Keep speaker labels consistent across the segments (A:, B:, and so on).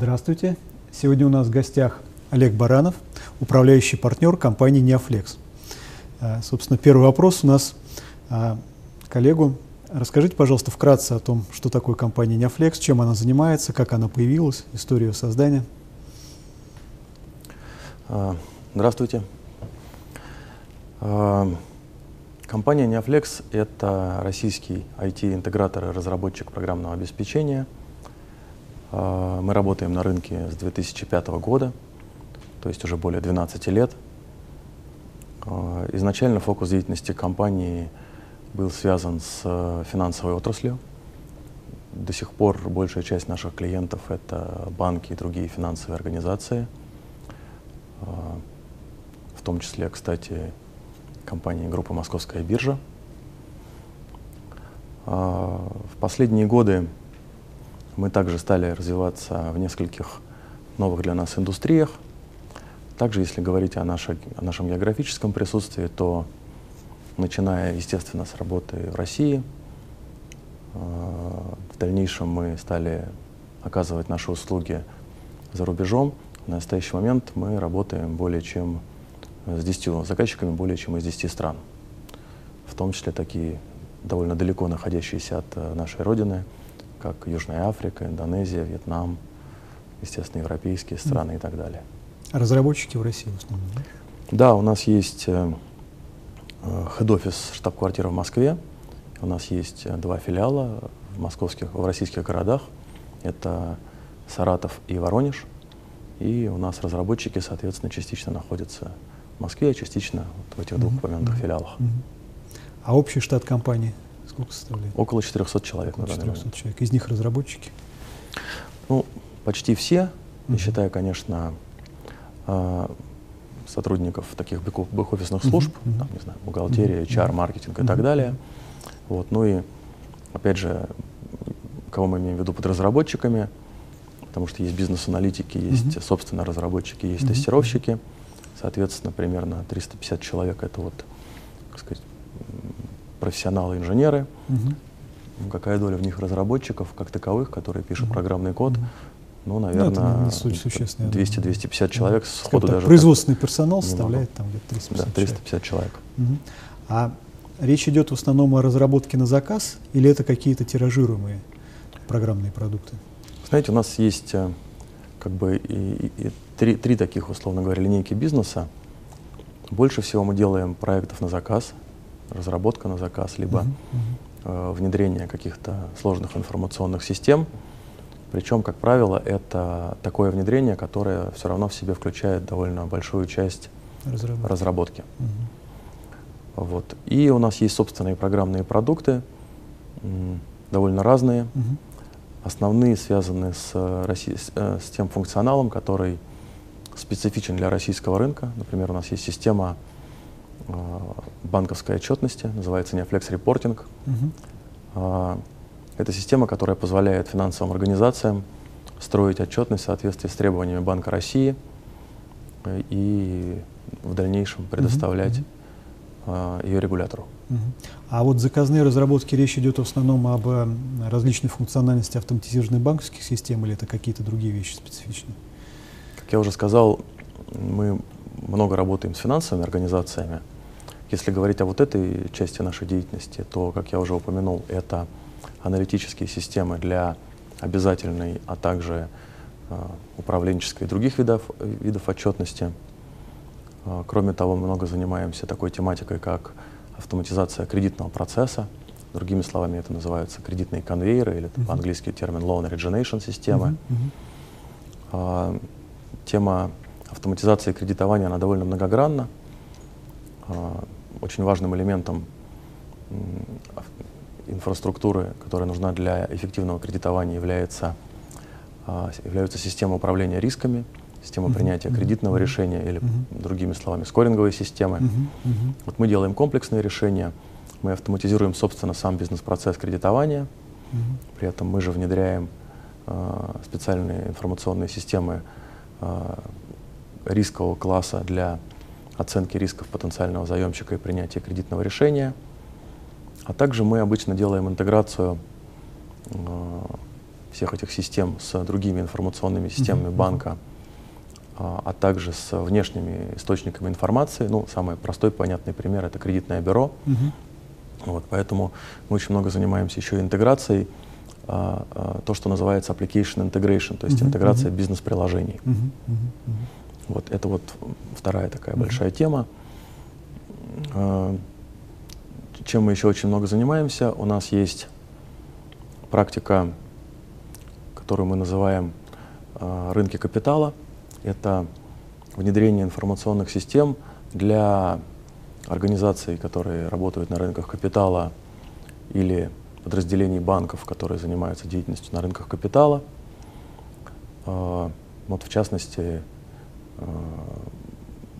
A: Здравствуйте. Сегодня у нас в гостях Олег Баранов, управляющий партнер компании Неофлекс. А, собственно, первый вопрос у нас а, коллегу. Расскажите, пожалуйста, вкратце о том, что такое компания Неофлекс, чем она занимается, как она появилась, историю создания.
B: А, здравствуйте. Компания Neoflex – это российский IT-интегратор и разработчик программного обеспечения. Мы работаем на рынке с 2005 года, то есть уже более 12 лет. Изначально фокус деятельности компании – был связан с э, финансовой отраслью. До сих пор большая часть наших клиентов — это банки и другие финансовые организации, э, в том числе, кстати, компании группы «Московская биржа». В последние годы мы также стали развиваться в нескольких новых для нас индустриях. Также, если говорить о, нашей, о нашем географическом присутствии, то начиная, естественно, с работы в России. А, в дальнейшем мы стали оказывать наши услуги за рубежом. На настоящий момент мы работаем более чем с 10 заказчиками более чем из 10 стран, в том числе такие довольно далеко находящиеся от э, нашей родины, как Южная Африка, Индонезия, Вьетнам, естественно, европейские страны mm. и так далее.
A: разработчики в России в основном, да?
B: Да, у нас есть э, хед-офис, штаб-квартира в Москве. У нас есть э, два филиала в московских, в российских городах. Это Саратов и Воронеж. И у нас разработчики, соответственно, частично находятся в Москве, а частично вот в этих двух упомянутых mm-hmm. филиалах. Mm-hmm.
A: А общий штат компании сколько составляет?
B: Около 400 человек.
A: Около 400 человек. Из них разработчики?
B: Ну, почти все, mm-hmm. не считая, конечно, а, сотрудников таких бэк-офисных служб, mm-hmm. там, не знаю, бухгалтерия, HR, маркетинг и так далее. Вот, ну и, опять же, кого мы имеем в виду под разработчиками, потому что есть бизнес-аналитики, есть, mm-hmm. собственно, разработчики, есть mm-hmm. тестировщики. Соответственно, примерно 350 человек — это вот, так сказать, профессионалы-инженеры. Mm-hmm. Какая доля в них разработчиков, как таковых, которые пишут mm-hmm. программный код — ну, наверное, ну, 200-250 человек
A: сходу так, даже. Производственный персонал составляет там где-то 350
B: Да, 350 человек. человек. Угу.
A: А речь идет в основном о разработке на заказ или это какие-то тиражируемые программные продукты?
B: Знаете, у нас есть э, как бы и, и, и три, три таких, условно говоря, линейки бизнеса. Больше всего мы делаем проектов на заказ, разработка на заказ, либо. Э, внедрение каких-то сложных информационных систем. Причем, как правило, это такое внедрение, которое все равно в себе включает довольно большую часть разработки. разработки. Угу. Вот. И у нас есть собственные программные продукты, довольно разные. Угу. Основные связаны с, Росси... Э, с тем функционалом, который специфичен для российского рынка. Например, у нас есть система э, банковской отчетности, называется Neoflex Reporting. Угу. Это система, которая позволяет финансовым организациям строить отчетность в соответствии с требованиями Банка России э, и в дальнейшем предоставлять uh -huh. ее регулятору. Uh -huh.
A: А вот заказные разработки речь идет в основном об э, различной функциональности автоматизированных банковских систем или это какие-то другие вещи специфичные?
B: Как я уже сказал, мы много работаем с финансовыми организациями. Если говорить о вот этой части нашей деятельности, то, как я уже упомянул, это аналитические системы для обязательной, а также э, управленческой и других видов, видов отчетности. Э, кроме того, мы много занимаемся такой тематикой, как автоматизация кредитного процесса. Другими словами, это называются кредитные конвейеры, или uh-huh. по-английски термин loan origination системы. Uh-huh. Uh, тема автоматизации кредитования, она довольно многогранна. Uh, очень важным элементом инфраструктуры, которая нужна для эффективного кредитования, является, а, являются система управления рисками, система uh-huh. принятия кредитного uh-huh. решения или, uh-huh. другими словами, скоринговые системы. Uh-huh. Uh-huh. Вот мы делаем комплексные решения, мы автоматизируем, собственно, сам бизнес-процесс кредитования, uh-huh. при этом мы же внедряем э, специальные информационные системы э, рискового класса для оценки рисков потенциального заемщика и принятия кредитного решения – а также мы обычно делаем интеграцию э, всех этих систем с другими информационными системами mm-hmm. банка, а, а также с внешними источниками информации. Ну, самый простой, понятный пример — это кредитное бюро. Mm-hmm. Вот, поэтому мы очень много занимаемся еще интеграцией, а, а, то, что называется application integration, то есть mm-hmm. интеграция mm-hmm. бизнес-приложений. Mm-hmm. Mm-hmm. Вот это вот вторая такая mm-hmm. большая тема. А, чем мы еще очень много занимаемся? У нас есть практика, которую мы называем а, рынки капитала. Это внедрение информационных систем для организаций, которые работают на рынках капитала или подразделений банков, которые занимаются деятельностью на рынках капитала. А, вот в частности,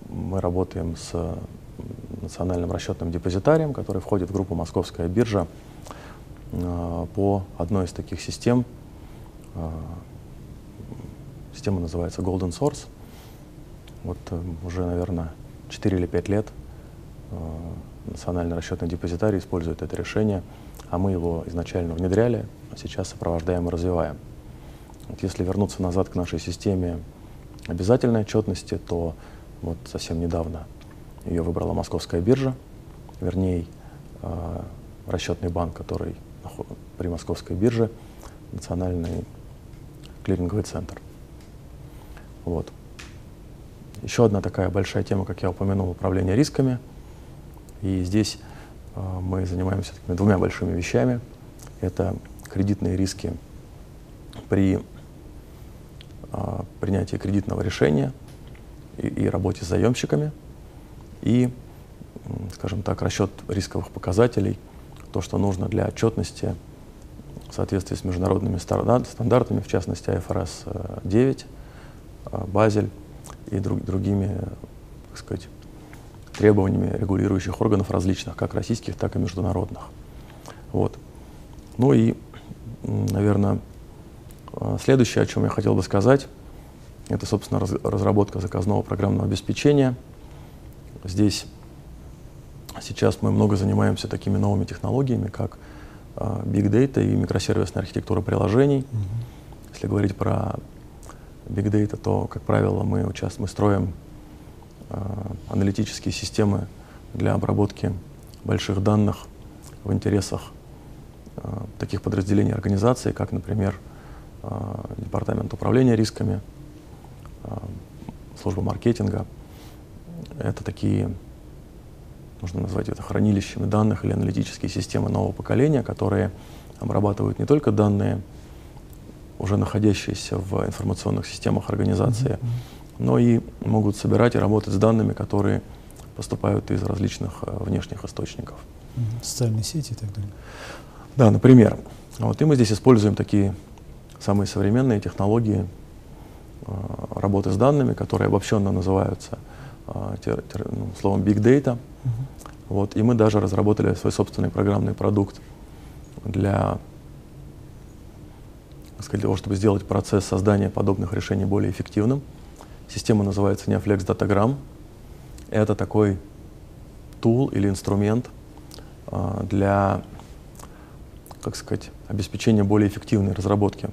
B: мы работаем с национальным расчетным депозитарием, который входит в группу «Московская биржа» а, по одной из таких систем. Система называется Golden Source. Вот э, уже, наверное, 4 или 5 лет национальный расчетный депозитарий использует это решение – а мы его изначально внедряли, а сейчас сопровождаем и развиваем. Вот если вернуться назад к нашей системе обязательной отчетности, то вот совсем недавно ее выбрала Московская биржа, вернее, э, расчетный банк, который при Московской бирже, национальный клиринговый центр. Вот. Еще одна такая большая тема, как я упомянул, управление рисками. И здесь а, мы занимаемся двумя большими вещами. Это кредитные риски при принятии кредитного решения и, и работе с заемщиками, и, скажем так, расчет рисковых показателей, то, что нужно для отчетности в соответствии с международными стандартами, в частности IFRS 9, а, Базель и друг, другими, так сказать, требованиями регулирующих органов различных, как российских, так и международных. Вот. Ну и, наверное, а, следующее, о чем я хотел бы сказать, это, собственно, раз, разработка заказного программного обеспечения. Здесь сейчас мы много занимаемся такими новыми технологиями, как uh, Big Data и микросервисная архитектура приложений. Mm-hmm. Если говорить про Big Data, то, как правило, мы, участ... мы строим Э, аналитические системы для обработки больших данных в интересах э, таких подразделений организации, как, например, э, Департамент управления рисками, служба маркетинга. Это такие, можно назвать это хранилищами данных или аналитические системы нового поколения, которые обрабатывают не только данные, уже находящиеся в информационных системах организации, mm-hmm но и могут собирать и работать с данными, которые поступают из различных э, внешних источников.
A: Социальные сети и так далее.
B: Да, например. Вот, и мы здесь используем такие самые современные технологии э, работы с данными, которые обобщенно называются э, тер, тер, ну, словом Big Data. Uh-huh. Вот, и мы даже разработали свой собственный программный продукт для, сказать, того, чтобы сделать процесс создания подобных решений более эффективным. Система называется Neoflex Datagram. Это такой тул или инструмент а, для, как сказать, обеспечения более эффективной разработки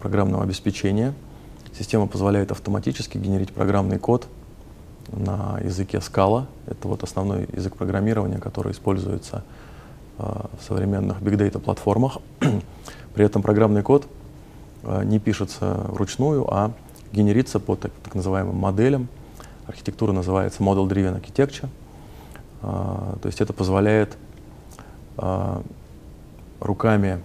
B: программного обеспечения. Система позволяет автоматически генерить программный код на языке Scala. Это вот основной язык программирования, который используется а, в современных big data платформах. При этом программный код не пишется вручную, а генерится по так, так называемым моделям. Архитектура называется Model Driven Architecture. То есть это позволяет руками,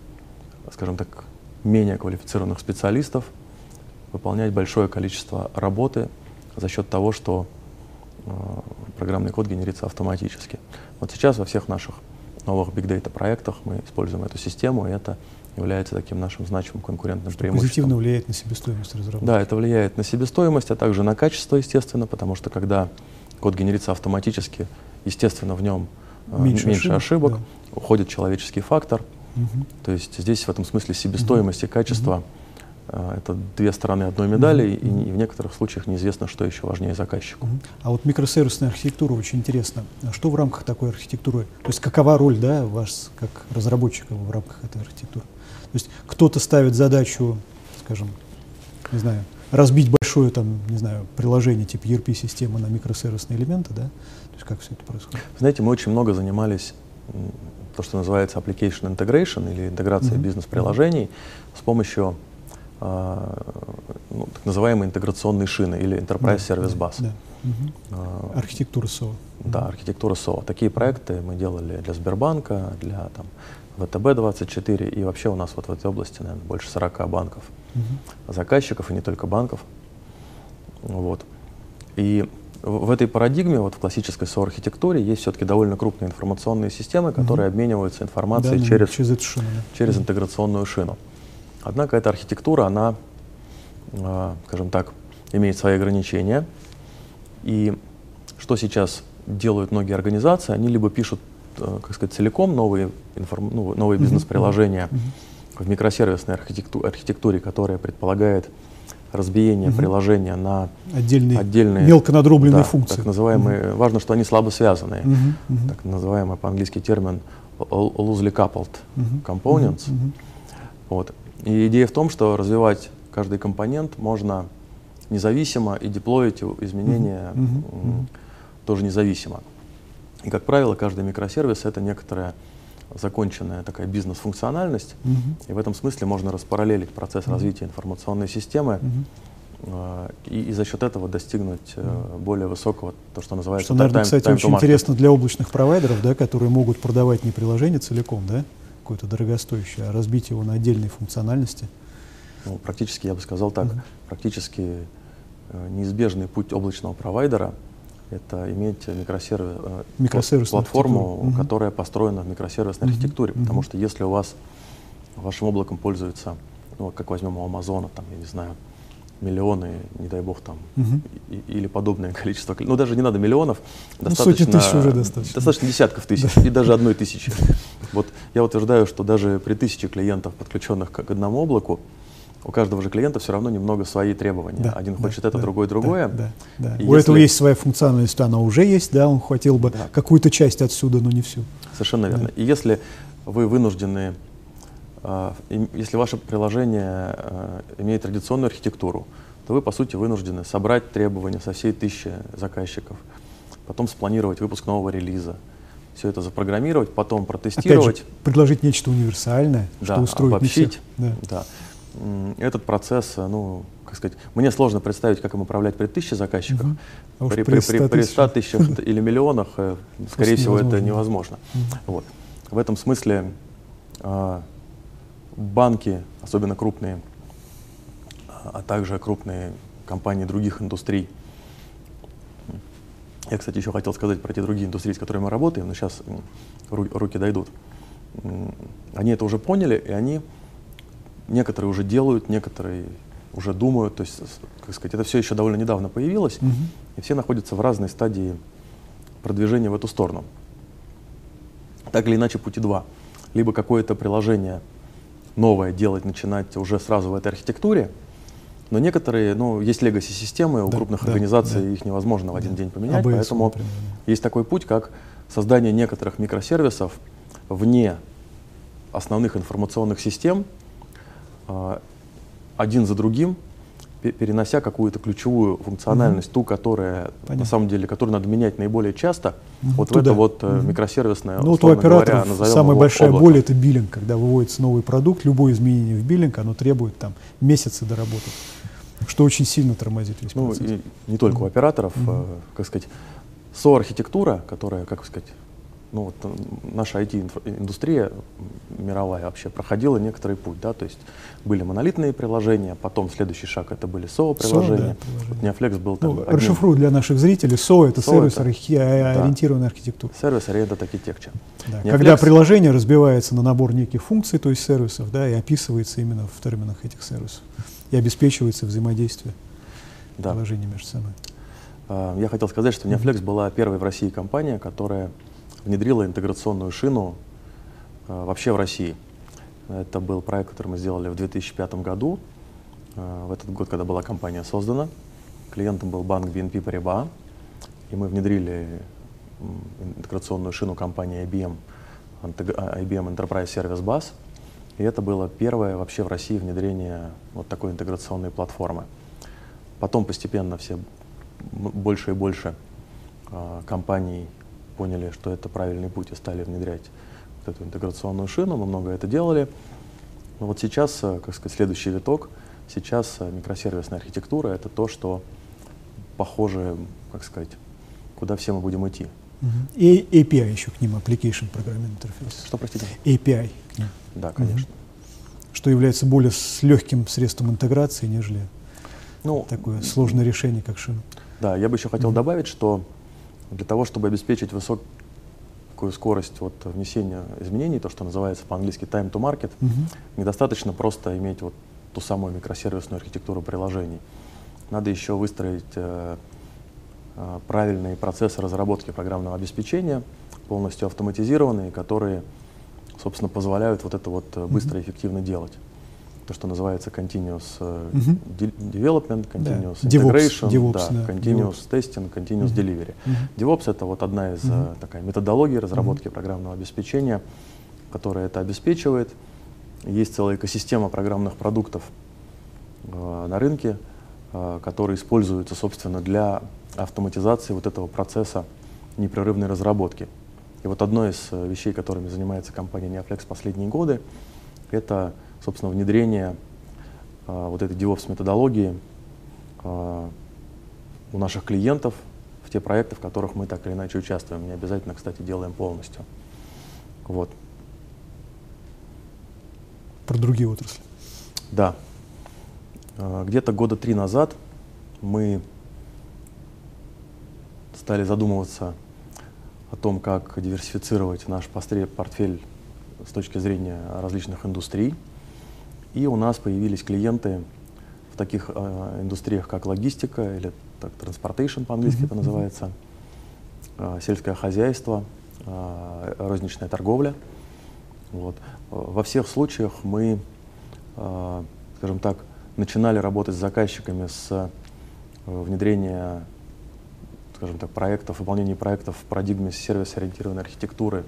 B: скажем так, менее квалифицированных специалистов выполнять большое количество работы за счет того, что а, программный код генерится автоматически. Вот сейчас во всех наших новых Big Data проектах мы используем эту систему, и это является таким нашим значимым конкурентным что преимуществом.
A: Позитивно влияет на себестоимость разработки.
B: Да, это влияет на себестоимость, а также на качество, естественно, потому что когда код генерится автоматически, естественно, в нем э, меньше, меньше ошибок, ошибок да. уходит человеческий фактор. Угу. То есть здесь в этом смысле себестоимость угу. и качество угу. это две стороны одной медали, и, и в некоторых случаях неизвестно, что еще важнее заказчику.
A: А вот микросервисная архитектура очень интересна. Что в рамках такой архитектуры? То есть какова роль да, вас как разработчика в рамках этой архитектуры? То есть кто-то ставит задачу, скажем, не знаю, разбить большое там, не знаю, приложение типа ERP-системы на микросервисные элементы, да? То есть как все это происходит?
B: Знаете, мы очень много занимались то, что называется application integration или интеграция mm-hmm. бизнес-приложений с помощью э, ну, так называемой интеграционной шины или Enterprise да, Service Bus. Да,
A: да. Угу. Архитектура СО.
B: Да, архитектура СО. Такие проекты мы делали для Сбербанка, для там, ВТБ-24 и вообще у нас вот в этой области, наверное, больше 40 банков, угу. заказчиков и не только банков. Вот. И в этой парадигме, вот в классической СО-архитектуре, есть все-таки довольно крупные информационные системы, которые угу. обмениваются информацией да, через, через, шину, да. через интеграционную шину. Однако эта архитектура, она, э, скажем так, имеет свои ограничения. И что сейчас делают многие организации, они либо пишут, э, как сказать, целиком новые, информ, ну, новые бизнес-приложения -hmm. в микросервисной архитектуре, архитектуре, которая предполагает разбиение угу. приложения на
A: отдельные, отдельные мелко надробленные да, функции.
B: Так называемые, угу. важно, что они слабо связанные. Угу. Угу. Так называемый по-английски термин loosely coupled угу. components. Угу. Вот. И идея в том, что развивать каждый компонент можно независимо и деплоить изменения угу. Угу. тоже независимо. И, как правило, каждый микросервис — это некоторая законченная такая бизнес-функциональность. Угу. И в этом смысле можно распараллелить процесс угу. развития информационной системы угу. и, и за счет этого достигнуть э, более высокого, то, что называется
A: Что, наверное, time, кстати, time очень интересно для облачных провайдеров, да, которые могут продавать не приложение целиком, да, какое-то дорогостоящее, а разбить его на отдельные функциональности.
B: Ну, практически, я бы сказал так, угу. практически э, неизбежный путь облачного провайдера — это иметь микросервис, платформу, угу. которая построена в микросервисной угу. архитектуре. Угу. Потому что если у вас вашим облаком пользуется, ну, как возьмем у Амазона, там, я не знаю, миллионы, не дай бог там, угу. и, или подобное количество, ну даже не надо миллионов,
A: ну, достаточно, тысяч уже достаточно.
B: Достаточно десятков тысяч да. и даже одной тысячи. Вот я утверждаю, что даже при тысяче клиентов, подключенных к одному облаку, у каждого же клиента все равно немного свои требования. Да, Один да, хочет это, да, другой другое. Да,
A: да, да. У если... этого есть своя функциональность, она уже есть, да, он хотел бы да. какую-то часть отсюда, но не всю.
B: Совершенно верно. Да. И если вы вынуждены, э, если ваше приложение э, имеет традиционную архитектуру, то вы, по сути, вынуждены собрать требования со всей тысячи заказчиков, потом спланировать выпуск нового релиза, все это запрограммировать, потом протестировать. Опять
A: же, предложить нечто универсальное,
B: да,
A: что устроит
B: обобщить, всех. Да. Да этот процесс, э, ну, как сказать, мне сложно представить, как им управлять при тысяче заказчиков. Угу. А при, при, при, при 100 тысячах или миллионах, э, скорее всего, это невозможно. Угу. Вот. В этом смысле э, банки, особенно крупные, а также крупные компании других индустрий, я, кстати, еще хотел сказать про те другие индустрии, с которыми мы работаем, но сейчас руки дойдут. Они это уже поняли, и они некоторые уже делают, некоторые уже думают. То есть, как сказать, это все еще довольно недавно появилось, угу. и все находятся в разной стадии продвижения в эту сторону. Так или иначе, пути два. Либо какое-то приложение новое делать, начинать уже сразу в этой архитектуре, но некоторые, ну, есть легаси-системы, у да, крупных да, организаций да. их невозможно в один да. день поменять, АБС, поэтому например. есть такой путь, как создание некоторых микросервисов вне основных информационных систем, один за другим, перенося какую-то ключевую функциональность, угу. ту, которая Понятно. на самом деле, которую надо менять наиболее часто, угу. вот Туда. в это вот угу. микросервисное,
A: ну, вот у операторов говоря, самая большая облако. боль это биллинг, когда выводится новый продукт, любое изменение в биллинг, оно требует там месяцы доработать, что очень сильно тормозит весь
B: ну, процесс. И не только у операторов, угу. э, как сказать, со-архитектура, которая, как сказать, ну, вот, э, наша IT-индустрия мировая вообще проходила некоторый путь, да, то есть были монолитные приложения, потом следующий шаг это были SOA-приложения. Да, вот Neoflex был там.
A: Ну, одним... Расшифрую для наших зрителей, SOA это SOA сервис это, ориентированная да, архитектура.
B: Сервис ориентированная архитектура.
A: Да, когда приложение разбивается на набор неких функций, то есть сервисов, да, и описывается именно в терминах этих сервисов, и обеспечивается взаимодействие да. приложений между собой.
B: А, я хотел сказать, что Neoflex была первой в России компания, которая внедрила интеграционную шину э, вообще в России. Это был проект, который мы сделали в 2005 году. в этот год, когда была компания создана. Клиентом был банк BNP Paribas, и мы внедрили интеграционную шину компании IBM, IBM Enterprise Service Bus. И это было первое вообще в России внедрение вот такой интеграционной платформы. Потом постепенно все больше и больше э, компаний поняли, что это правильный путь и стали внедрять вот эту интеграционную шину. Мы много это делали. Но вот сейчас, э, как сказать, следующий виток, сейчас э, микросервисная архитектура — это то, что похоже, как сказать, куда все мы будем идти.
A: И API еще к ним, Application Programming Interface.
B: Что, простите?
A: API к ним.
B: Да, конечно. Угу.
A: Что является более с легким средством интеграции, нежели ну, такое сложное решение, как шина.
B: Да, я бы еще хотел угу. добавить, что для того, чтобы обеспечить высокую скорость вот, внесения изменений, то, что называется по-английски time to market, угу. недостаточно просто иметь вот ту самую микросервисную архитектуру приложений. Надо еще выстроить э, э, правильные процессы разработки программного обеспечения, полностью автоматизированные, которые, собственно, позволяют вот это вот э, быстро и эффективно делать то, что называется continuous uh -huh. development, continuous да. integration, DevOps, да, да, continuous DevOps. testing, continuous uh -huh. delivery. Uh -huh. DevOps это вот одна из uh -huh. такая методологий разработки uh -huh. программного обеспечения, которая это обеспечивает. Есть целая экосистема программных продуктов э, на рынке, э, которые используются, собственно, для автоматизации вот этого процесса непрерывной разработки. И вот одной из э, вещей, которыми занимается компания Neoflex последние годы, это собственно, внедрение а, вот этой DevOps методологии а, у наших клиентов в те проекты, в которых мы так или иначе участвуем. Не обязательно, кстати, делаем полностью. Вот.
A: Про другие отрасли.
B: Да. А, где-то года три назад мы стали задумываться о том, как диверсифицировать наш портфель с точки зрения различных индустрий. И у нас появились клиенты в таких э, индустриях, как логистика или так, transportation по-английски mm-hmm. это называется, э, сельское хозяйство, э, розничная торговля. Вот. Во всех случаях мы, э, скажем так, начинали работать с заказчиками с э, внедрения скажем так, проектов, выполнения проектов в парадигме сервис-ориентированной архитектуры,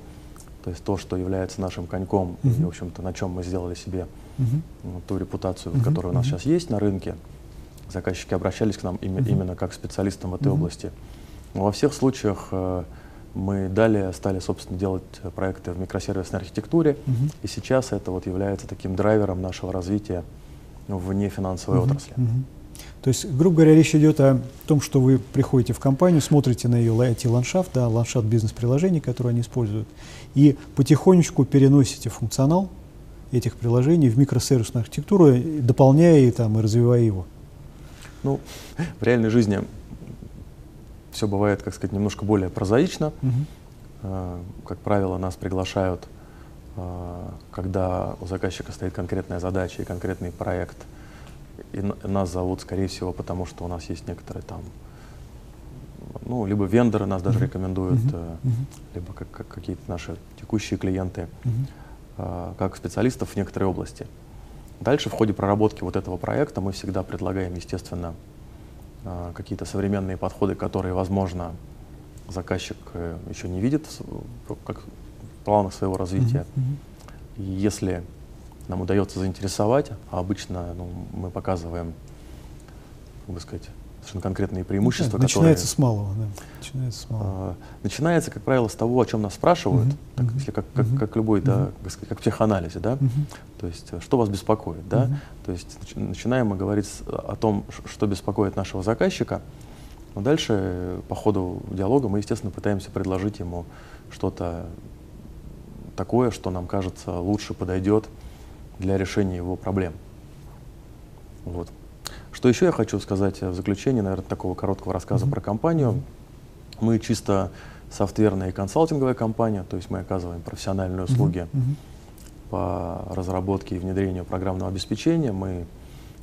B: то есть то, что является нашим коньком, mm-hmm. и, в общем-то, на чем мы сделали себе угу. ту репутацию, угу. которая у нас угу. сейчас есть на рынке. Заказчики обращались к нам им, угу. именно как к специалистам в этой угу. области. Но во всех случаях э, мы далее стали, собственно, делать проекты в микросервисной архитектуре, угу. и сейчас это вот является таким драйвером нашего развития в нефинансовой угу. отрасли. Угу.
A: То есть, грубо говоря, речь идет о том, что вы приходите в компанию, смотрите на ее IT-ландшафт, да, ландшафт бизнес-приложений, которые они используют, и потихонечку переносите функционал этих приложений в микросервисную архитектуру, дополняя и, там, и развивая его?
B: Ну, в реальной жизни все бывает, как сказать, немножко более прозаично. Угу. Как правило, нас приглашают, а, когда у заказчика стоит конкретная задача и конкретный проект. И нас зовут, скорее всего, потому что у нас есть некоторые там, ну, либо вендоры нас даже рекомендуют, uh-huh. либо как, как какие-то наши текущие клиенты. Э, как специалистов в некоторой области. Дальше в ходе проработки вот этого проекта мы всегда предлагаем, естественно, э, какие-то современные подходы, которые, возможно, заказчик э, еще не видит как в планах своего развития. Mm-hmm. И если нам удается заинтересовать, а обычно ну, мы показываем, как бы сказать, совершенно конкретные преимущества.
A: Да, начинается которые, с малого, да. Начинается с малого.
B: Э, начинается, как правило, с того, о чем нас спрашивают, uh-huh, так, uh-huh, если как, как, uh-huh, как любой, uh-huh. да, как, как в психоанализе, да, uh-huh. то есть что вас беспокоит, да, uh-huh. то есть начинаем мы говорить о том, что беспокоит нашего заказчика, но дальше по ходу диалога мы, естественно, пытаемся предложить ему что-то такое, что нам кажется лучше подойдет для решения его проблем. Вот. Что еще я хочу сказать в заключение, наверное, такого короткого рассказа mm-hmm. про компанию. Мы чисто софтверная и консалтинговая компания, то есть мы оказываем профессиональные услуги mm-hmm. по разработке и внедрению программного обеспечения. Мы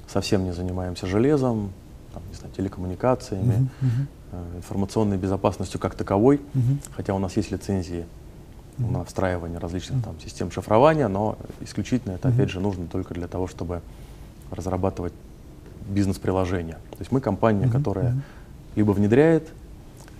B: совсем не занимаемся железом, там, не знаю, телекоммуникациями, mm-hmm. информационной безопасностью как таковой, mm-hmm. хотя у нас есть лицензии mm-hmm. на встраивание различных там, систем шифрования, но исключительно это, mm-hmm. опять же, нужно только для того, чтобы разрабатывать бизнес-приложения. То есть мы компания, которая либо внедряет,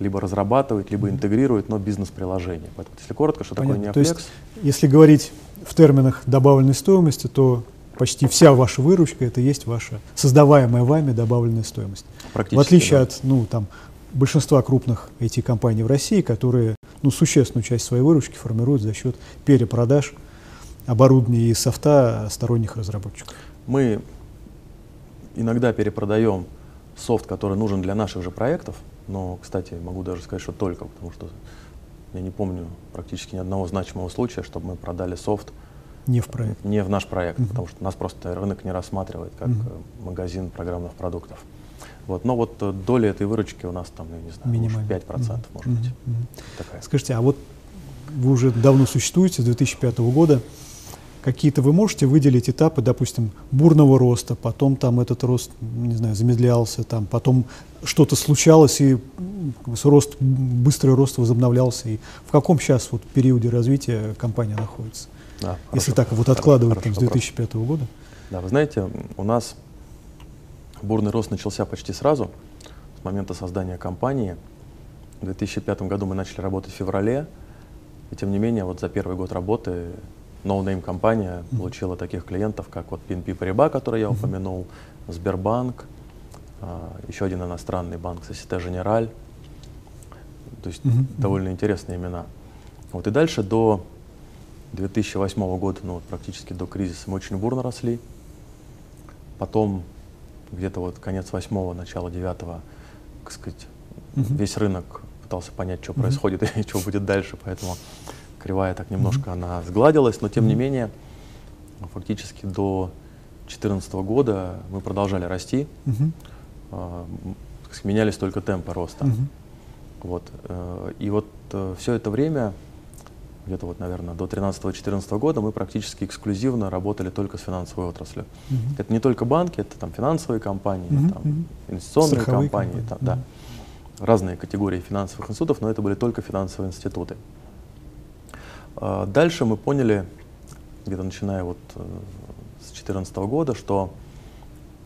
B: либо разрабатывает, либо интегрирует, но бизнес-приложение. Поэтому, если коротко, что
A: Понятно.
B: такое Neoflex?
A: То есть, если говорить в терминах добавленной стоимости, то почти вся ваша выручка это есть ваша создаваемая вами добавленная стоимость. В отличие
B: да.
A: от ну, там, большинства крупных IT-компаний в России, которые ну, существенную часть своей выручки формируют за счет перепродаж оборудования и софта сторонних разработчиков.
B: Мы иногда перепродаем софт, который нужен для наших же проектов, но, кстати, могу даже сказать, что только, потому что я не помню практически ни одного значимого случая, чтобы мы продали софт
A: не в проект.
B: Не в наш проект,
A: Мгм.
B: потому что нас просто рынок не рассматривает как э, магазин программных продуктов. Вот. Но вот э, доля этой выручки у нас там, я не знаю, может,
A: Минимально.
B: 5% может
A: Мгм.
B: быть.
A: Мгм.
B: Такая.
A: Скажите, а вот вы уже давно существуете, с 2005 года. Какие-то вы можете выделить этапы, допустим, бурного роста, потом там этот рост, не знаю, замедлялся, там, потом что-то случалось, и рост, быстрый рост возобновлялся. И в каком сейчас вот периоде развития компания находится?
B: Да,
A: Если
B: хорошо.
A: так вот откладывать там,
B: хороший
A: с
B: вопрос.
A: 2005 года?
B: Да, вы знаете, у нас бурный рост начался почти сразу, с момента создания компании. В 2005 году мы начали работать в феврале, и тем не менее, вот за первый год работы No-Name компания получила таких клиентов, как вот PNP Paribas, который я упомянул, Сбербанк, а, еще один иностранный банк, Societe Generale. То есть
A: Мгм.
B: довольно интересные имена. Вот и дальше до 2008 года, ну вот практически до кризиса, мы очень бурно росли. Потом где-то вот конец восьмого, начало девятого, так сказать,
A: Мгм.
B: весь рынок пытался понять, что
A: Мгм.
B: происходит и что будет дальше, поэтому кривая так немножко она сгладилась, но тем не
A: Мгм.
B: менее фактически до 2014 года мы продолжали расти, так сказать, менялись только темпы роста.
A: Мгм.
B: Вот. э, И вот все это время, где-то вот, наверное, до 13-14 года мы практически эксклюзивно работали только с финансовой отраслью.
A: Мгм.
B: Это не только банки, это там финансовые компании,
A: Мгм,
B: там,
A: мгм.
B: инвестиционные
A: Страховые
B: компании,
A: компании,
B: там, да,
A: мгм.
B: разные категории финансовых институтов, но это были только финансовые институты. А, Дальше мы поняли, где-то начиная вот э, с 2014 года, что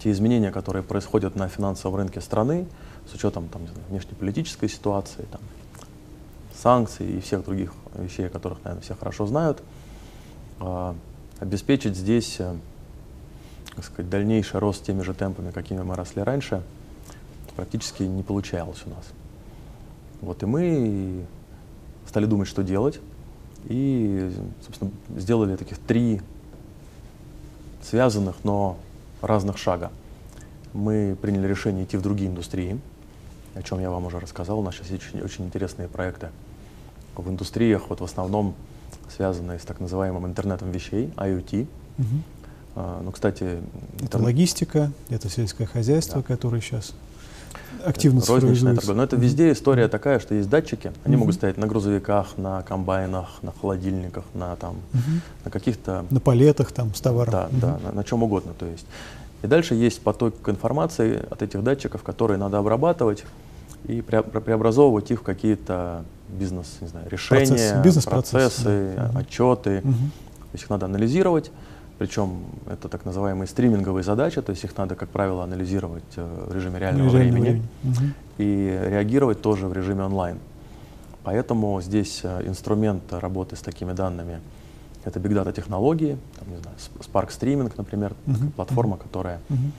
B: те изменения, которые происходят на финансовом рынке страны, с учетом там, знаю, внешнеполитической ситуации, там, санкций и всех других вещей, о которых, наверное, все хорошо знают, а, обеспечить здесь, э, так сказать, дальнейший рост теми же темпами, какими мы росли раньше, практически не получалось у нас. Вот и мы стали думать, что делать, и, собственно, сделали таких три связанных, но разных шага. Мы приняли решение идти в другие индустрии, о чем я вам уже рассказал. У нас сейчас очень, очень интересные проекты в индустриях, вот в основном связанные с так называемым интернетом вещей, IoT.
A: Мгм.
B: А, Ну, кстати,
A: Это
B: интернет-
A: логистика, это сельское хозяйство,
B: Да.
A: которое сейчас активно
B: розничная торговля. Но это везде история такая, что есть датчики, они
A: Мгм.
B: могут стоять на грузовиках, на комбайнах, на холодильниках, на, там,
A: Мгм.
B: на каких-то
A: На палетах там с товаром.
B: Да,
A: Мгм.
B: да, на, на чем угодно. То есть. И дальше есть поток информации от этих датчиков, которые надо обрабатывать и пре- преобразовывать их в какие-то бизнес, не знаю, решения,
A: Процессы, бизнес-процессы,
B: процессы,
A: да. Мгм.
B: отчеты.
A: Мгм.
B: То есть их надо анализировать. Причем это так называемые стриминговые задачи, то есть их надо, как правило, анализировать э, в режиме реального
A: Реального
B: времени
A: Мгм.
B: и реагировать тоже в режиме онлайн. Поэтому здесь э, инструмент работы с такими данными — это big data технологии, там, не знаю, Sp- Spark Streaming, например,
A: Мгм.
B: платформа, которая
A: Мгм.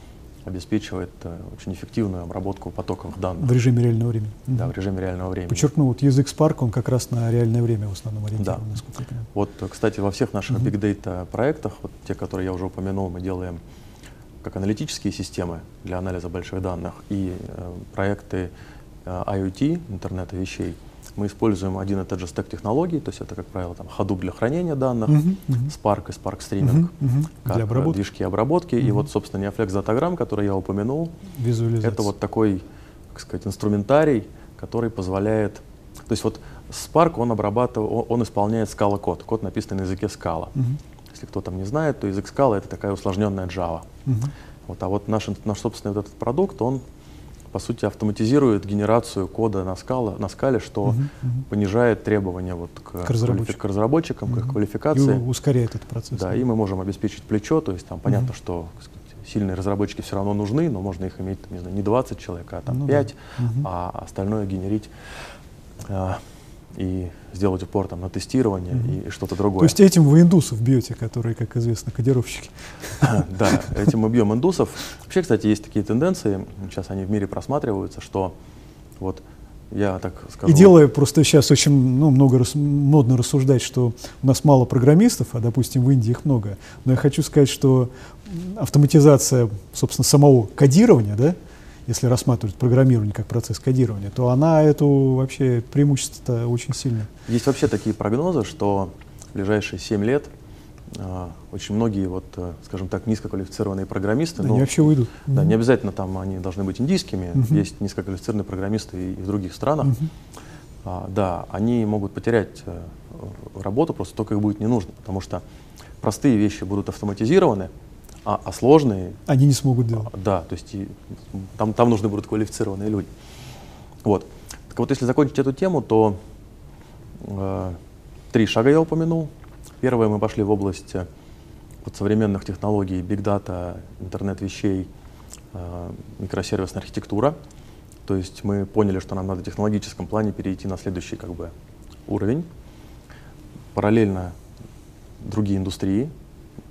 B: Обеспечивает э, очень эффективную обработку потоковых данных
A: В режиме реального времени.
B: да, в режиме реального времени.
A: Подчеркну, вот язык Spark, он как раз на реальное время в основном ориентирован,
B: Да.
A: насколько я понимаю.
B: Вот, кстати, во всех наших
A: Мгм.
B: big data проектах, вот те, которые я уже упомянул, мы делаем как аналитические системы для анализа больших данных и э, проекты э, IoT, интернета вещей. Мы используем один и тот же стек технологий, то есть это, как правило, там, Hadoop для хранения данных,
A: Мгм, мгм.
B: Spark и Spark Streaming
A: Мгм, мгм.
B: как
A: Для
B: э,
A: обработки,
B: движки обработки. И
A: Мгм.
B: вот, собственно, Neoflex Datagram, который я упомянул, это вот такой, как сказать, инструментарий, который позволяет... То есть вот Spark, он обрабатывает, он, исполняет Scala код. Код написан на языке Scala.
A: Мгм,
B: Если кто там не знает, то язык Scala — это такая усложненная Java.
A: мгм.
B: Вот, а вот наш, наш собственный вот этот продукт, он, по сути, автоматизирует генерацию кода на, скала, на скале, что
A: Мгм, мгм.
B: понижает требования вот к,
A: К разработчикам.
B: к разработчикам, к их квалификации.
A: И ускоряет этот процесс.
B: Да, и мы можем обеспечить плечо, то есть там понятно, что так сказать, сильные разработчики все равно нужны, но можно их иметь, не знаю, не 20 человек, а там
A: Ну
B: 5,
A: да. Мгм.
B: а остальное генерить а, и сделать упор там, на тестирование
A: Мгм.
B: и, что-то
A: То
B: другое.
A: есть этим вы индусов бьете, которые, как известно, кодировщики.
B: Да, этим мы бьем индусов. Вообще, кстати, есть такие тенденции, сейчас они в мире просматриваются, что вот я так скажу...
A: И делая просто сейчас очень ну, много рас- модно рассуждать, что у нас мало программистов, а, допустим, в Индии их много. Но я хочу сказать, что автоматизация, собственно, самого кодирования, да, если рассматривать программирование как процесс кодирования, то она эту вообще преимущество очень сильно.
B: Есть вообще такие прогнозы, что в ближайшие 7 лет а, очень многие, вот, э, скажем так, низкоквалифицированные программисты,
A: Они
B: ну,
A: вообще уйдут.
B: да,
A: Мгм.
B: не обязательно там они должны быть индийскими,
A: Мгм.
B: есть низкоквалифицированные программисты и, и в других странах,
A: Мгм.
B: А, да, они могут потерять э, работу, просто только их будет не нужно, потому что простые вещи будут автоматизированы, а, а сложные
A: Они не смогут делать.
B: А, Да, то есть и, там, там нужны будут квалифицированные люди. Вот. Так вот, если закончить эту тему, то э, три шага я упомянул. Первое, мы пошли в область э, вот современных технологий, big data, интернет вещей, э, микросервисная архитектура. То есть мы поняли, что нам надо в технологическом плане перейти на следующий как бы, уровень. Параллельно другие индустрии,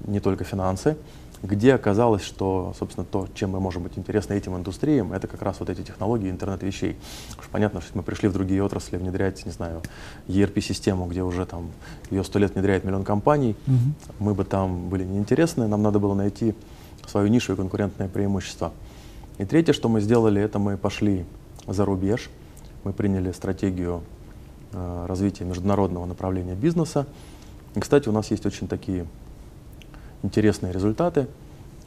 B: не только финансы, где оказалось, что, собственно, то, чем мы можем быть интересны этим индустриям, это как раз вот эти технологии интернет вещей. Уж понятно, что мы пришли в другие отрасли внедрять, не знаю, ERP-систему, где уже там ее сто лет внедряет миллион компаний,
A: Мгм.
B: мы бы там были неинтересны, нам надо было найти свою нишу и конкурентное преимущество. И третье, что мы сделали, это мы пошли за рубеж, мы приняли стратегию э, развития международного направления бизнеса. И, кстати, у нас есть очень такие интересные результаты.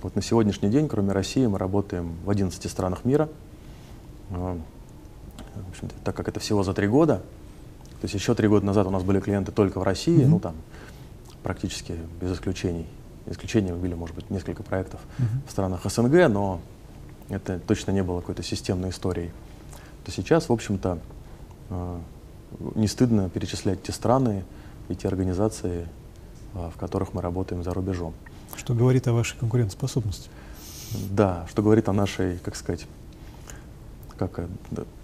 B: Вот на сегодняшний день, кроме России, мы работаем в 11 странах мира. Э, В общем-то, так как это всего за три года, то есть еще три года назад у нас были клиенты только в России,
A: Мгм.
B: ну там практически без исключений. Исключениями были, может быть, несколько проектов
A: Мгм.
B: в странах СНГ, но это точно не было какой-то системной историей. То сейчас, в общем-то, э, не стыдно перечислять те страны и те организации, в которых мы работаем за рубежом.
A: Что говорит о вашей конкурентоспособности.
B: Да, что говорит о нашей, как сказать, как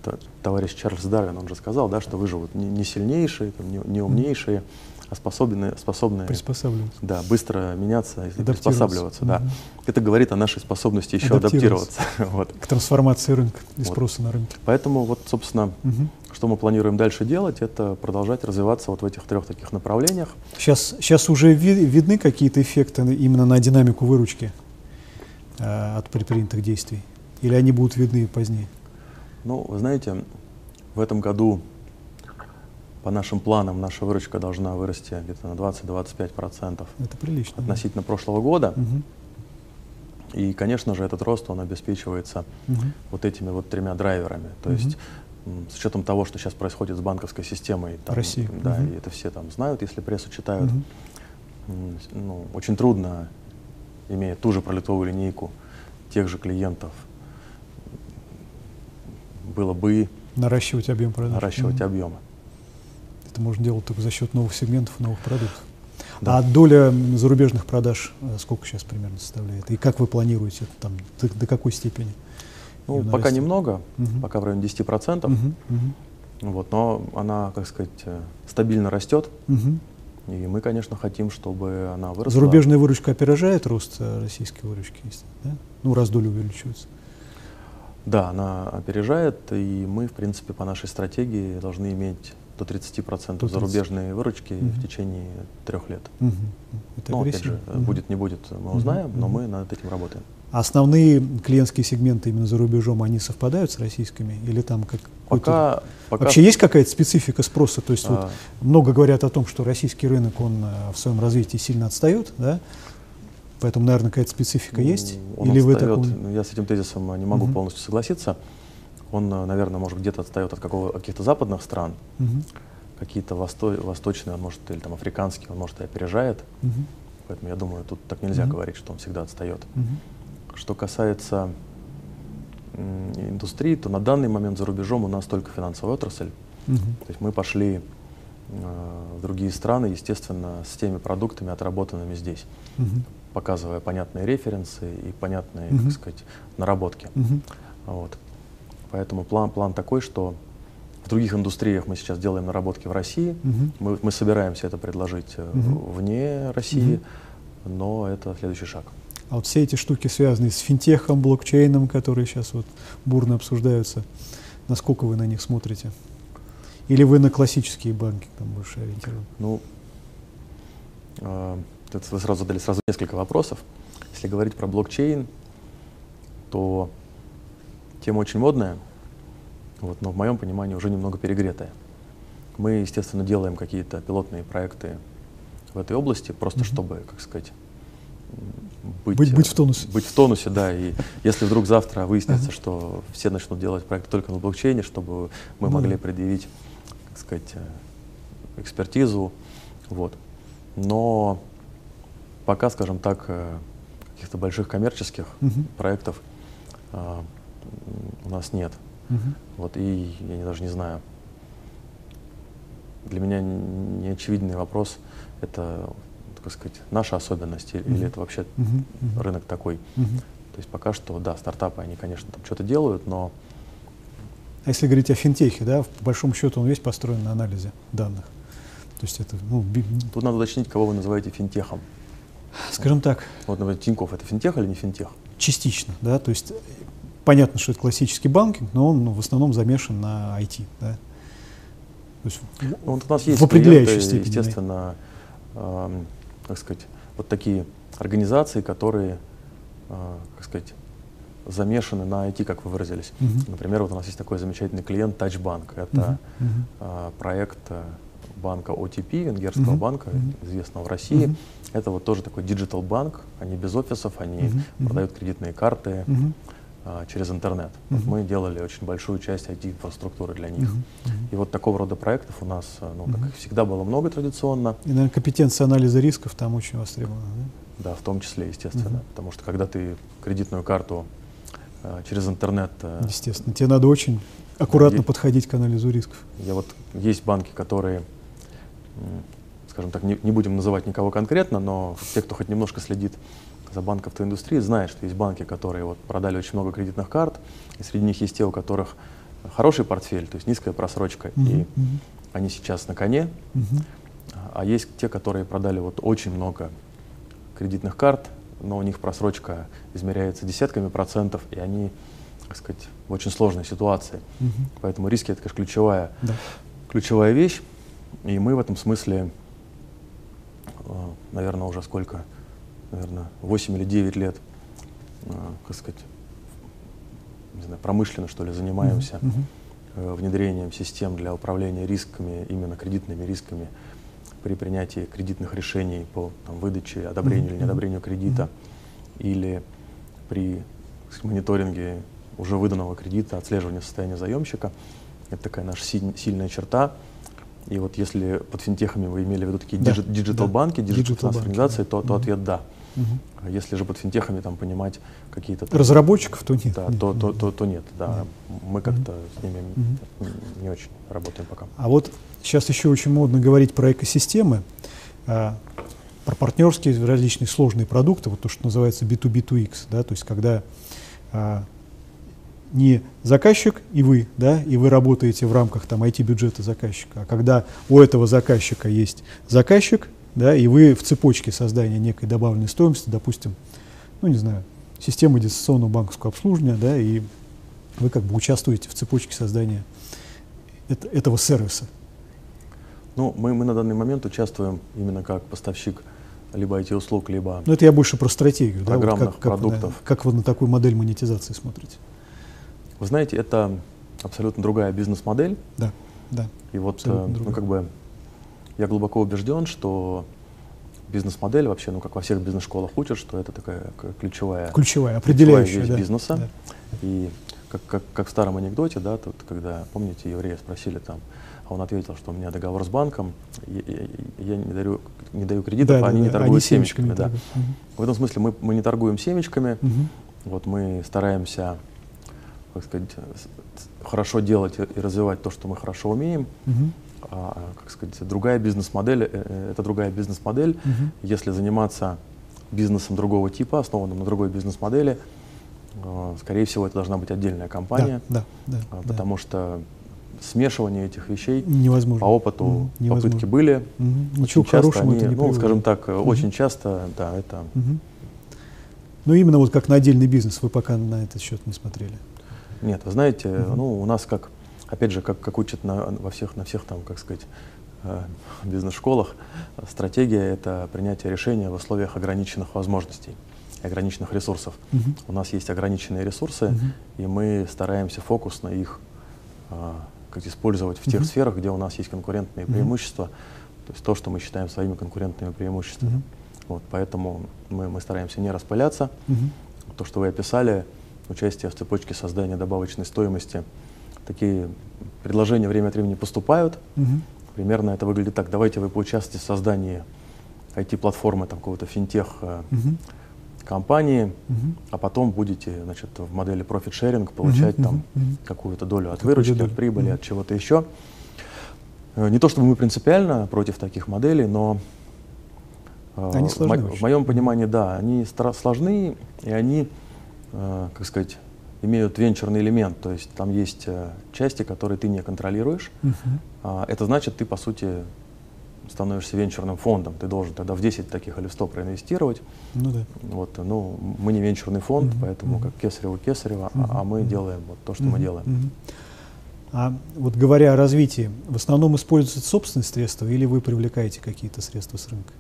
B: э, товарищ Чарльз Дарвин, он же сказал, да, что выживут не, не сильнейшие, там, не, не умнейшие, а способные, способные
A: Приспосабливаться.
B: да, быстро меняться и приспосабливаться. Да.
A: Мгм.
B: Это говорит о нашей способности еще
A: Адаптироваться.
B: вот.
A: К трансформации рынка и
B: Вот.
A: спроса на рынке.
B: Поэтому вот, собственно,
A: Мгм.
B: что мы планируем дальше делать, это продолжать развиваться вот в этих трех таких направлениях.
A: Сейчас, сейчас уже ви- видны какие-то эффекты именно на динамику выручки э, от предпринятых действий? Или они будут видны позднее?
B: Ну, вы знаете, в этом году по нашим планам наша выручка должна вырасти где-то на 20-25%
A: Это прилично. да.
B: относительно прошлого года.
A: Мгм.
B: И, конечно же, этот рост, он обеспечивается
A: Мгм.
B: вот этими вот тремя драйверами. То
A: Мгм.
B: есть с учетом того, что сейчас происходит с банковской системой, там,
A: России.
B: да,
A: Мгм.
B: и это все там знают, если прессу читают, с- ну, очень трудно, имея ту же пролитовую линейку тех же клиентов, было бы
A: Наращивать объем продаж.
B: наращивать
A: Мгм.
B: объемы.
A: Это можно делать только за счет новых сегментов, новых продуктов.
B: Да.
A: А доля зарубежных продаж э, сколько сейчас примерно составляет? И как вы планируете это там, до, до какой степени?
B: Ну, пока
A: нарастить?
B: немного,
A: Мгм.
B: пока в районе 10%,
A: Мгм, мгм,
B: вот, но она, как сказать, э, стабильно растет,
A: мгм.
B: и мы, конечно, хотим, чтобы она выросла.
A: Зарубежная выручка опережает рост э, российской выручки, да? Ну, раз доля увеличивается.
B: Да, она опережает, и мы, в принципе, по нашей стратегии должны иметь до 30%
A: До 30.
B: зарубежной выручки
A: Мгм.
B: в течение трех лет.
A: Мгм. Это
B: ну, опять
A: агрессивно.
B: же,
A: Мгм.
B: будет, не будет, мы узнаем, но
A: Мгм.
B: мы над этим работаем.
A: А Основные клиентские сегменты именно за рубежом, они совпадают с российскими? Или там как
B: Пока, пока
A: Вообще есть какая-то специфика спроса? То есть вот
B: а,
A: много говорят о том, что российский рынок, он э, в своем развитии сильно отстает, да? Поэтому, наверное, какая-то специфика есть?
B: ну, он
A: Или вы
B: отстает,
A: такого-
B: ну, Я с этим тезисом не могу
A: Мгм.
B: полностью согласиться. Он, наверное, может где-то отстает от какого, каких-то западных стран,
A: Мгм.
B: какие-то восто- восточные, он может, или там африканские, он может и опережает.
A: Мгм.
B: Поэтому я думаю, тут так нельзя
A: Мгм.
B: говорить, что он всегда отстает.
A: Мгм.
B: Что касается индустрии, то на данный момент за рубежом у нас только финансовая отрасль.
A: Мгм.
B: То есть мы пошли э, в другие страны, естественно, с теми продуктами, отработанными здесь.
A: Мгм.
B: Показывая понятные референсы и понятные, mm-hmm. так сказать, наработки. Mm-hmm. Вот. Поэтому план, план такой, что в других индустриях мы сейчас делаем наработки в России. Mm-hmm. Мы, мы собираемся это предложить mm-hmm. вне России, mm-hmm. но это следующий шаг.
A: А вот все эти штуки, связанные с финтехом, блокчейном, которые сейчас вот бурно обсуждаются, насколько вы на них смотрите? Или вы на классические банки там больше ориентированы?
B: Ну, э, вы сразу задали сразу несколько вопросов. Если говорить про блокчейн, то тема очень модная, вот, но в моем понимании уже немного перегретая. Мы, естественно, делаем какие-то пилотные проекты в этой области, просто mm-hmm. чтобы, как сказать,
A: быть, быть, быть в тонусе.
B: Быть в тонусе, да. И если вдруг завтра выяснится, uh-huh. что все начнут делать проекты только на блокчейне, чтобы мы uh-huh. могли предъявить, так сказать, э, экспертизу, вот. Но пока, скажем так, э, каких-то больших коммерческих uh-huh. проектов а, у нас нет. Uh-huh. Вот и я даже не знаю. Для меня неочевидный вопрос это так сказать, наша особенность или, или это вообще uh-huh. рынок такой. Uh-huh. То есть пока что, да, стартапы, они, конечно, там что-то делают, но...
A: А если говорить о финтехе, да, по большому счету он весь построен на анализе данных. То есть это, ну.
B: Тут надо уточнить, кого вы называете финтехом.
A: Скажем так.
B: Вот, например, Тинькофф это финтех или не финтех?
A: Частично, да, то есть понятно, что это классический банкинг, но он ну, в основном замешан на IT, да.
B: То есть ну, вот у нас есть в определяющей степени. Естественно, э, как сказать, вот такие организации, которые, э, как сказать, замешаны на IT, как вы выразились. Uh-huh. Например, вот у нас есть такой замечательный клиент Touchbank. Это uh-huh. Uh, проект э, банка OTP, венгерского uh-huh. банка, uh-huh. известного в России. Uh-huh. Это вот тоже такой digital банк. Они без офисов, они uh-huh. продают кредитные карты. Uh-huh через интернет. Uh-huh. Вот мы делали очень большую часть IT-инфраструктуры для них. Uh-huh. И вот такого рода проектов у нас, ну, uh-huh. как всегда, было много традиционно.
A: И, наверное, компетенция анализа рисков там очень востребована.
B: Да, да в том числе, естественно. Uh-huh. Потому что когда ты кредитную карту а, через интернет...
A: А, естественно, тебе надо очень аккуратно есть, подходить к анализу рисков.
B: Я вот, есть банки, которые, скажем так, не, не будем называть никого конкретно, но те, кто хоть немножко следит за банковской индустрией, знает, что есть банки, которые вот продали очень много кредитных карт, и среди них есть те, у которых хороший портфель, то есть низкая просрочка, uh-huh, и uh-huh. они сейчас на коне, uh-huh. а есть те, которые продали вот очень много кредитных карт, но у них просрочка измеряется десятками процентов, и они, так сказать, в очень сложной ситуации. Uh-huh. Поэтому риски это, конечно, ключевая, да. ключевая вещь, и мы в этом смысле, э, наверное, уже сколько, наверное, 8 или 9 лет, э, как сказать, не знаю, промышленно, что ли, занимаемся mm-hmm. внедрением систем для управления рисками, именно кредитными рисками при принятии кредитных решений по там, выдаче, одобрению mm-hmm. или неодобрению кредита mm-hmm. или при сказать, мониторинге уже выданного кредита, отслеживании состояния заемщика. Это такая наша си- сильная черта. И вот если под финтехами вы имели в виду такие да, digital-банки, да. digital-организации, то, то ответ «да». Угу. Если же под финтехами там понимать какие-то...
A: Там, Разработчиков, то нет.
B: Да, нет. То, то, то, то нет, да. Нет. Мы как-то угу. с ними угу. не очень работаем пока.
A: А вот сейчас еще очень модно говорить про экосистемы, а, про партнерские различные сложные продукты, вот то, что называется B2B2X, да, то есть когда а, не заказчик и вы, да, и вы работаете в рамках там IT-бюджета заказчика, а когда у этого заказчика есть заказчик, да, и вы в цепочке создания некой добавленной стоимости, допустим, ну не знаю, системы дистанционного банковского обслуживания, да, и вы как бы участвуете в цепочке создания это, этого сервиса.
B: Ну, мы, мы на данный момент участвуем именно как поставщик либо IT-услуг, либо
A: Ну, это я больше про стратегию,
B: программных
A: да, вот как,
B: продуктов.
A: Как, как вы на такую модель монетизации смотрите?
B: Вы знаете, это абсолютно другая бизнес-модель.
A: Да, да.
B: И вот, э, ну, как бы, я глубоко убежден, что бизнес-модель вообще, ну как во всех бизнес-школах учат, что это такая ключевая,
A: ключевая, определяющая
B: ключевая
A: да.
B: бизнеса.
A: Да.
B: И как, как, как в старом анекдоте, да, тут, когда, помните, еврея спросили там, а он ответил, что у меня договор с банком, я, я, я не, дарю, не даю кредитов, да, а они да, не торгуют они семечками. семечками да. Угу. В этом смысле мы, мы не торгуем семечками, угу. вот мы стараемся, как сказать, хорошо делать и развивать то, что мы хорошо умеем. Угу а, как сказать, другая бизнес-модель, э, э, это другая бизнес-модель. Угу. Если заниматься бизнесом другого типа, основанным на другой бизнес-модели, э, скорее всего, это должна быть отдельная компания,
A: да, да,
B: да,
A: да,
B: потому что смешивание этих вещей
A: невозможно.
B: по опыту
A: mm,
B: попытки были.
A: Mm, Ничего хорошего
B: они,
A: это не
B: ну,
A: приводит.
B: скажем так, mm. очень часто, да, это.
A: Mm. Ну именно вот как на отдельный бизнес вы пока на этот счет не смотрели.
B: Нет, вы знаете, mm-hmm. ну у нас как, опять же, как, как учат на, во всех, на всех там, как сказать, э, бизнес-школах, стратегия — это принятие решения в условиях ограниченных возможностей, ограниченных ресурсов.
A: Mm-hmm.
B: У нас есть ограниченные ресурсы,
A: mm-hmm.
B: и мы стараемся фокусно их э, как использовать в тех mm-hmm. сферах, где у нас есть конкурентные mm-hmm. преимущества, то есть то, что мы считаем своими конкурентными преимуществами. Mm-hmm. Вот, поэтому мы, мы стараемся не распыляться.
A: Mm-hmm.
B: То, что вы описали, участие в цепочке создания добавочной стоимости, такие предложения время от времени поступают.
A: Mm-hmm.
B: Примерно это выглядит так. Давайте вы поучаствуете в создании IT-платформы, какого-то финтех
A: mm-hmm.
B: компании,
A: mm-hmm.
B: а потом будете значит, в модели profit sharing получать
A: mm-hmm.
B: там
A: mm-hmm.
B: какую-то долю от выручки,
A: долю?
B: от прибыли,
A: Mm-hmm.
B: от чего-то еще. Э, Не то чтобы мы принципиально против таких моделей, но э,
A: Они
B: в,
A: сложны
B: мо- в
A: очень.
B: моем понимании, да, они сложны, и они, э, как сказать, имеют венчурный элемент, то есть там есть э, части, которые ты не контролируешь. А, Это значит, ты, по сути, становишься венчурным фондом. Ты должен тогда в 10 таких или в 100 проинвестировать.
A: Ну да.
B: Вот, ну, мы не венчурный фонд,
A: Мгм,
B: поэтому
A: мгм.
B: как кесарево кесарево,
A: Мгм,
B: а, а мы
A: мгм.
B: делаем вот то, что мы
A: Мгм,
B: делаем.
A: А вот говоря о развитии, в основном используются собственные средства или вы привлекаете какие-то средства с рынка?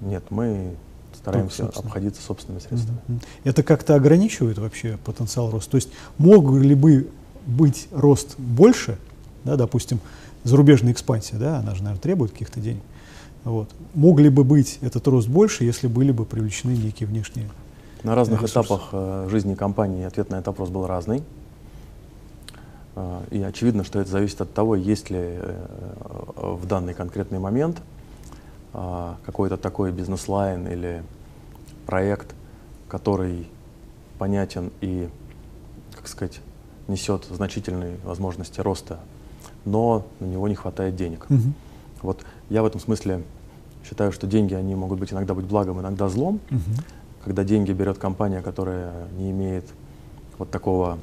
B: Нет, мы стараемся
A: собственно.
B: обходиться собственными средствами.
A: Это как-то ограничивает вообще потенциал роста? То есть мог ли бы быть рост больше, да, допустим, зарубежная экспансия, да, она же, наверное, требует каких-то денег. Вот. Мог ли бы быть этот рост больше, если были бы привлечены некие внешние?
B: На разных
A: Ресурсы.
B: этапах э, жизни компании ответ на этот вопрос был разный. Э, и очевидно, что это зависит от того, есть ли э, в данный конкретный момент какой-то такой бизнес-лайн или проект, который понятен и, как сказать, несет значительные возможности роста, но на него не хватает денег.
A: Мгм.
B: Вот я в этом смысле считаю, что деньги, они могут быть иногда быть благом, иногда злом.
A: Мгм.
B: Когда деньги берет компания, которая не имеет вот такого,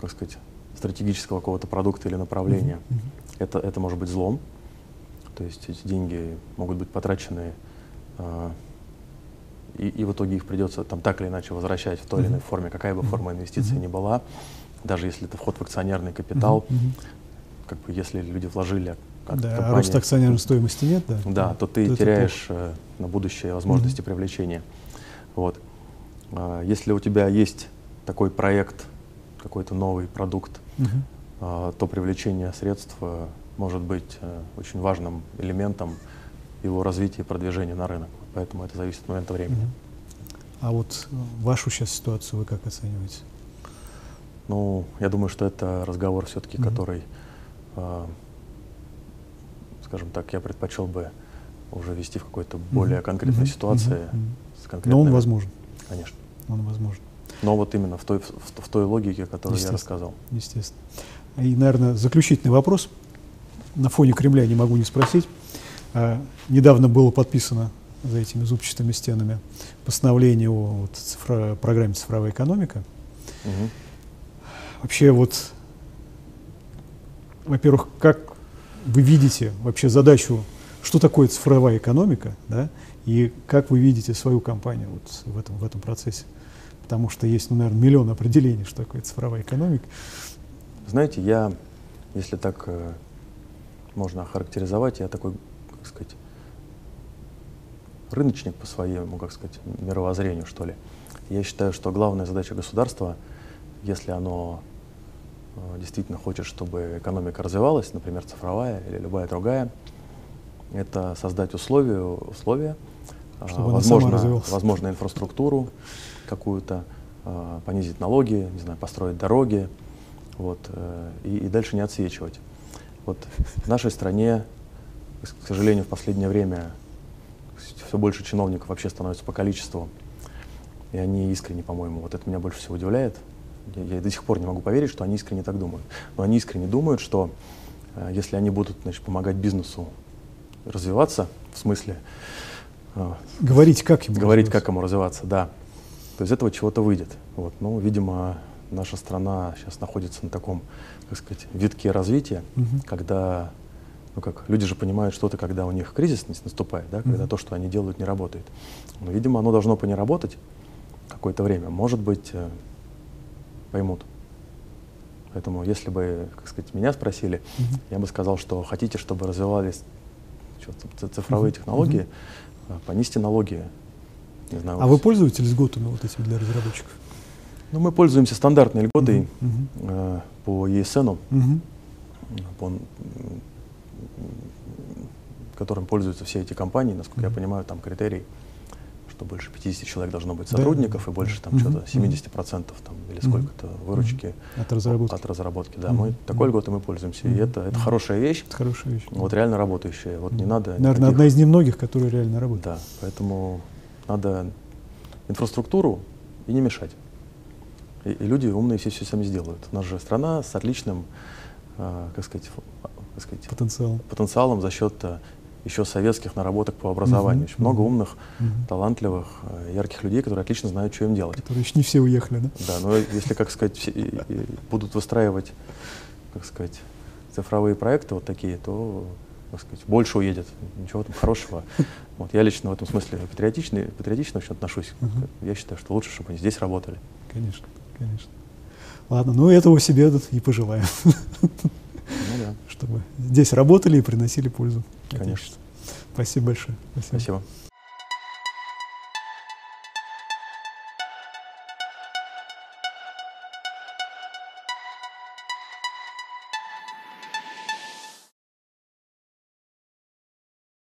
B: как сказать, стратегического какого-то продукта или направления,
A: Мгм.
B: это, это может быть злом. То есть эти деньги могут быть потрачены, а, и, и в итоге их придется там так или иначе возвращать в той или
A: Мгм.
B: иной форме, какая бы форма инвестиции
A: Мгм.
B: ни была, даже если это вход в акционерный капитал, как бы если люди вложили от
A: Да, а
B: компании-
A: роста акционерной стоимости нет, да?
B: да, то ты
A: это
B: теряешь э, на будущее возможности привлечения. Вот. А, Если у тебя есть такой проект, какой-то новый продукт.
A: Мгм.
B: а, то привлечение средств э, может быть э, очень важным элементом его развития и продвижения на рынок. Поэтому это зависит от момента времени.
A: А вот э, вашу сейчас ситуацию вы как оцениваете?
B: Ну, я думаю, что это разговор все-таки,
A: Мгм.
B: который, а, скажем так, я предпочел бы уже вести в какой-то более
A: Мгм.
B: конкретной
A: Мгм.
B: ситуации.
A: Мгм.
B: с
A: Но
B: конкретными...
A: он возможен.
B: Конечно.
A: Он возможен.
B: Но вот именно в той, в, в той логике, которую я рассказал.
A: Естественно. И, наверное, заключительный вопрос. На фоне Кремля не могу не спросить. А, недавно было подписано за этими зубчатыми стенами постановление о вот, цифро- программе «Цифровая экономика».
B: Мгм.
A: Вообще вот, во-первых, как вы видите вообще задачу, что такое цифровая экономика, да, и как вы видите свою компанию вот в этом, в этом процессе? Потому что есть, ну, наверное, миллион определений, что такое цифровая экономика.
B: Знаете, я, если так э, можно охарактеризовать, я такой, как сказать, рыночник по своему, как сказать, мировоззрению, что ли. Я считаю, что главная задача государства, если оно э, действительно хочет, чтобы экономика развивалась, например, цифровая или любая другая, это создать условия, условия а,
A: Чтобы
B: возможно, возможно, инфраструктуру какую-то, а, понизить налоги, не знаю, построить дороги, вот, э, и, и дальше не отсвечивать. Вот в нашей стране, к сожалению, в последнее время все больше чиновников вообще становится по количеству, и они искренне, по-моему, вот это меня больше всего удивляет. Я, я до сих пор не могу поверить, что они искренне так думают. Но они искренне думают, что э, если они будут значит, помогать бизнесу развиваться, в смысле
A: а, говорить, как ему
B: Говорить, как ему развиваться, да. То из этого чего-то выйдет. Вот. Ну, видимо, наша страна сейчас находится на таком, как сказать, витке развития, угу. когда ну как, люди же понимают что-то, когда у них кризис наступает, да, когда mm-hmm. то, что они делают, не работает. Но, видимо, оно должно по не работать какое-то время. Может быть, э, поймут. Поэтому, если бы, как сказать, меня спросили, mm-hmm. я бы сказал, что хотите, чтобы развивались цифровые mm-hmm. технологии, mm-hmm. понизьте налоги.
A: Не знаю, а вы пользуетесь льготами вот этими для разработчиков?
B: Ну, мы пользуемся стандартной льготой э, по ESN, mm-hmm. по которым пользуются все эти компании, насколько mm-hmm. я понимаю, там критерий, что больше 50 человек должно быть сотрудников да. и больше там mm-hmm. что-то 70% там, или сколько-то выручки
A: mm-hmm. от разработки.
B: От разработки да. mm-hmm. Мы такой льготой мы пользуемся. Mm-hmm. И это, это хорошая вещь.
A: Это хорошая вещь.
B: Вот реально работающая. Вот mm-hmm. не надо.
A: Наверное, никаких... одна из немногих, которые реально работают.
B: Да. Поэтому надо инфраструктуру и не мешать. И, и люди умные все все сами сделают. У нас же страна с отличным, э, как сказать,
A: так сказать, потенциалом,
B: потенциалом за счет э, еще советских наработок по образованию. Очень много умных, талантливых, э, ярких людей, которые отлично знают, что им делать.
A: Которые еще не все уехали, да?
B: Да, но если, как сказать, все, и, и будут выстраивать, как сказать, цифровые проекты вот такие, то, как сказать, больше уедет. Ничего там хорошего. Вот я лично в этом смысле патриотичный, патриотично очень отношусь. Uh-huh. Я считаю, что лучше, чтобы они здесь работали.
A: Конечно, конечно. Ладно, ну этого себе и пожелаем.
B: Ну, да.
A: Чтобы здесь работали и приносили пользу.
B: Конечно.
A: Спасибо большое.
B: Спасибо. Спасибо.